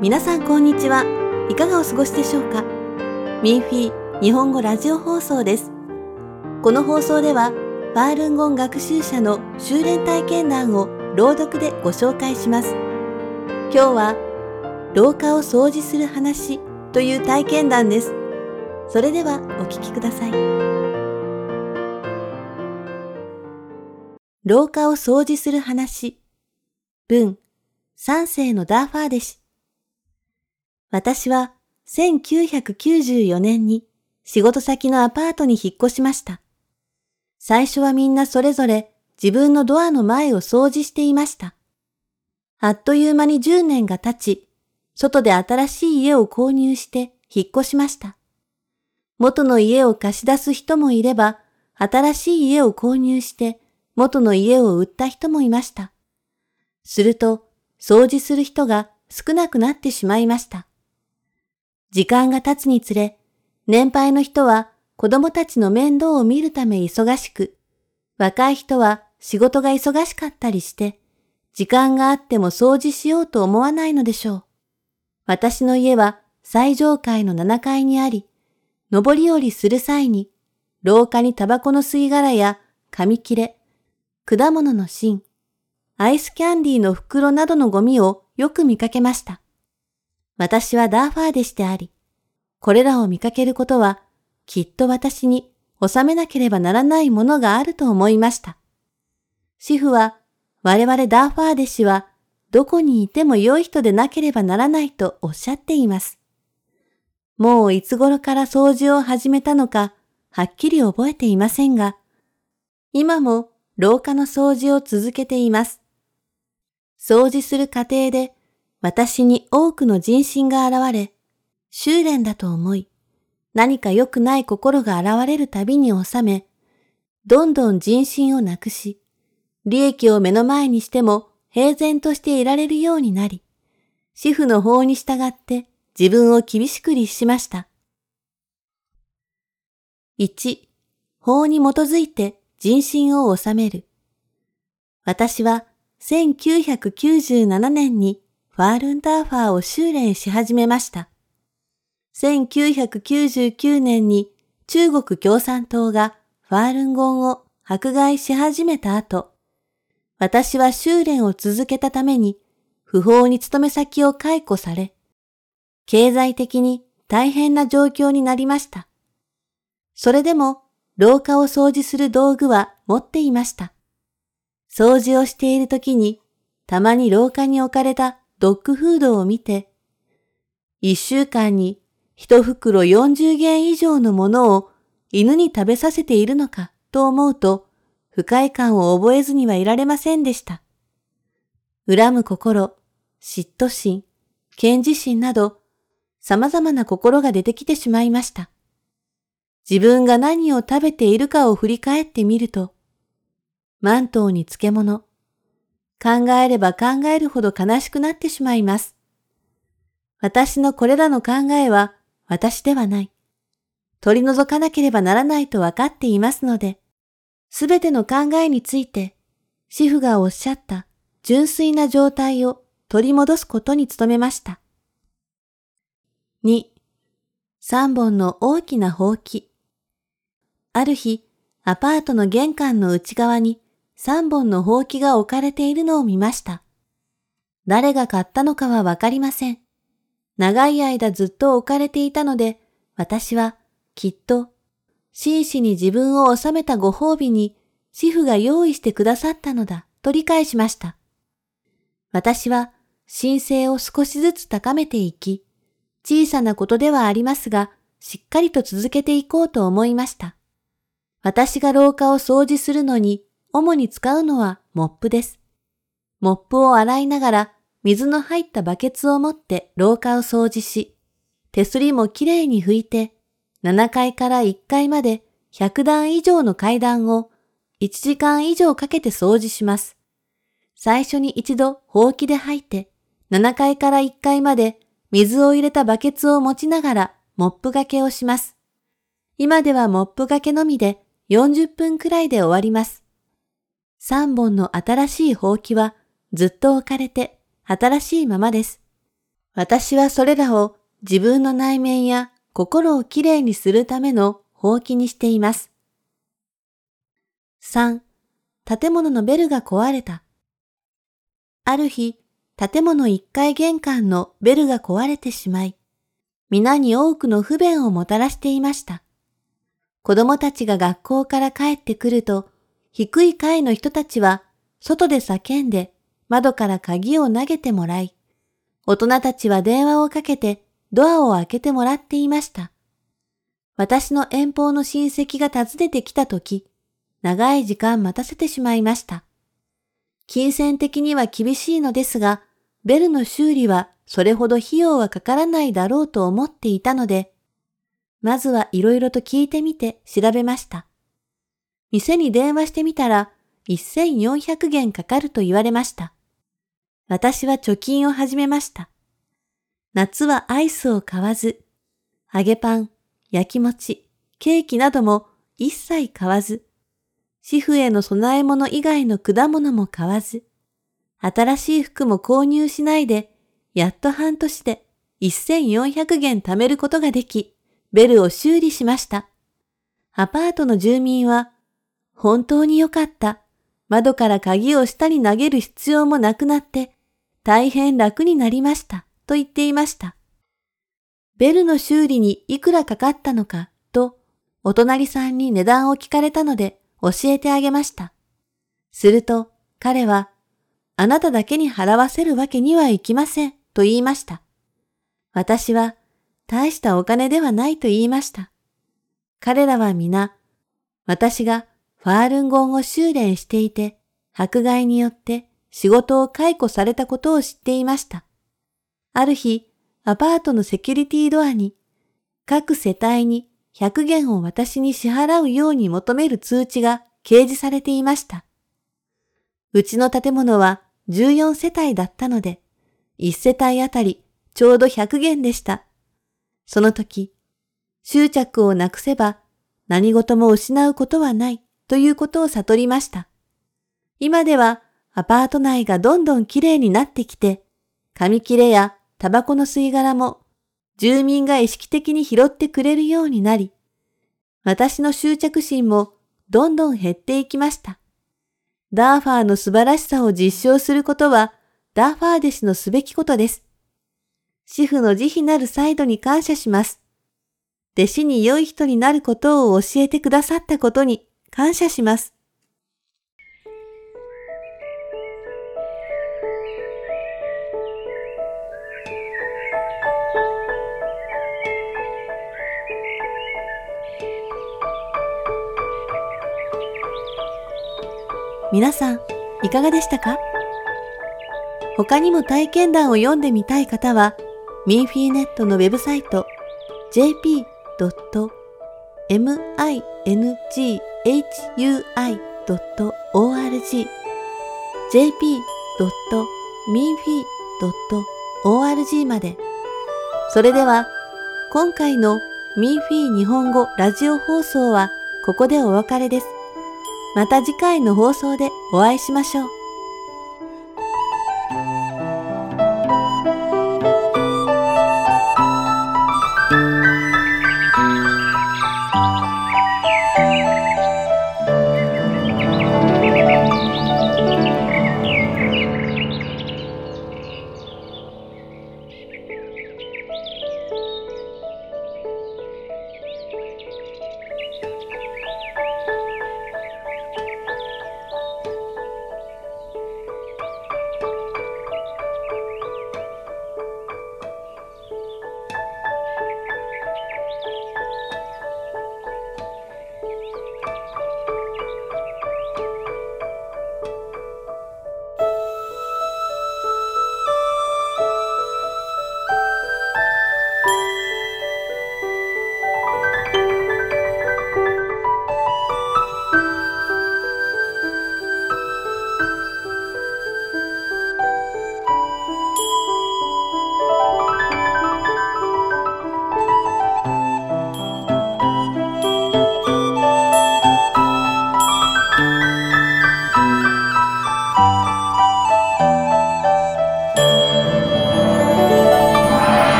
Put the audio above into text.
皆さんこんにちは。いかがお過ごしでしょうか？ミンフィー日本語ラジオ放送です。この放送では、ファールンゴン学習者の修練体験談を朗読でご紹介します。今日は、廊下を掃除する話という体験談です。それではお聞きください。廊下を掃除する話。文、三世のダーファーデ氏。私は1994年に仕事先のアパートに引っ越しました。最初はみんなそれぞれ自分のドアの前を掃除していました。あっという間に10年が経ち、外で新しい家を購入して引っ越しました。元の家を貸し出す人もいれば、新しい家を購入して元の家を売った人もいました。すると、掃除する人が少なくなってしまいました。時間が経つにつれ、年配の人は子供たちの面倒を見るため忙しく、若い人は仕事が忙しかったりして、時間があっても掃除しようと思わないのでしょう。私の家は最上階の7階にあり、上り下りする際に、廊下にタバコの吸い殻や紙切れ、果物の芯、アイスキャンディーの袋などのゴミをよく見かけました。私はダーファーデシであり、これらを見かけることは、きっと私に収めなければならないものがあると思いました。主婦は、我々ダーファーデシは、どこにいても良い人でなければならないとおっしゃっています。もういつ頃から掃除を始めたのか、はっきり覚えていませんが、今も廊下の掃除を続けています。掃除する過程で私に多くの人心が現れ、修練だと思い、何か良くない心が現れるたびに収め、どんどん人心をなくし、利益を目の前にしても平然としていられるようになり、主婦の法に従って自分を厳しく律しました。1、法に基づいて人心を収める。私は1997年にファールンダーファーを修練し始めました。1999年に中国共産党がファールンゴンを迫害し始めた後、私は修練を続けたために不法に勤め先を解雇され、経済的に大変な状況になりました。それでも廊下を掃除する道具は持っていました。掃除をしている時に、たまに廊下に置かれたドッグフードを見て、一週間に一袋40元以上のものを犬に食べさせているのかと思うと、不快感を覚えずにはいられませんでした。恨む心、嫉妬心、検事心など、様々な心が出てきてしまいました。自分が何を食べているかを振り返ってみると、マントウに漬物、考えれば考えるほど悲しくなってしまいます。私のこれらの考えは私ではない。取り除かなければならないと分かっていますので、すべての考えについて、主婦がおっしゃった純粋な状態を取り戻すことに努めました。2、3本の大きなほうき。ある日、アパートの玄関の内側に3本のほうきが置かれているのを見ました。誰が買ったのかはわかりません。長い間ずっと置かれていたので、私はきっと真摯に自分を収めたご褒美に主婦が用意してくださったのだと理解しました。私は神聖を少しずつ高めていき、小さなことではありますが、しっかりと続けていこうと思いました。私が廊下を掃除するのに主に使うのはモップです。モップを洗いながら水の入ったバケツを持って廊下を掃除し、手すりもきれいに拭いて、7階から1階まで100段以上の階段を1時間以上かけて掃除します。最初に一度ほうきで吐いて、7階から1階まで水を入れたバケツを持ちながらモップがけをします。今ではモップがけのみで40分くらいで終わります。3本の新しいほうきはずっと置かれて新しいままです。私はそれらを自分の内面や心をきれいにするための放棄にしています。3. 建物のベルが壊れた。ある日、建物1階玄関のベルが壊れてしまい、皆に多くの不便をもたらしていました。子供たちが学校から帰ってくると、低い階の人たちは外で叫んで窓から鍵を投げてもらい、大人たちは電話をかけてドアを開けてもらっていました。私の遠方の親戚が訪ねてきたとき、長い時間待たせてしまいました。金銭的には厳しいのですが、ベルの修理はそれほど費用はかからないだろうと思っていたので、まずはいろいろと聞いてみて調べました。店に電話してみたら1400元かかると言われました。私は貯金を始めました。夏はアイスを買わず、揚げパン、焼き餅、ケーキなども一切買わず、主婦への供え物以外の果物も買わず、新しい服も購入しないで、やっと半年で1400元貯めることができ、ベルを修理しました。アパートの住民は、本当によかった。窓から鍵を下に投げる必要もなくなって、大変楽になりました。と言っていました。ベルの修理にいくらかかったのかと、お隣さんに値段を聞かれたので教えてあげました。すると、彼は、あなただけに払わせるわけにはいきません、と言いました。私は、大したお金ではないと言いました。彼らは皆、私がファールンゴンを修練していて、迫害によって仕事を解雇されたことを知っていました。ある日、アパートのセキュリティドアに、各世帯に100元を私に支払うように求める通知が掲示されていました。うちの建物は14世帯だったので、1世帯あたりちょうど100元でした。その時、執着をなくせば何事も失うことはないということを悟りました。今ではアパート内がどんどん綺麗になってきて、紙切れやタバコの吸い殻も住民が意識的に拾ってくれるようになり、私の執着心もどんどん減っていきました。ダーファーの素晴らしさを実証することはダーファー弟子のすべきことです。主婦の慈悲なるサイドに感謝します。弟子に良い人になることを教えてくださったことに感謝します。皆さん、いかがでしたか？他にも体験談を読んでみたい方は、ミンフィーネットのウェブサイト hui.org jp.minfi.org まで。それでは、今回のミンフィー日本語ラジオ放送はここでお別れです。また次回の放送でお会いしましょう。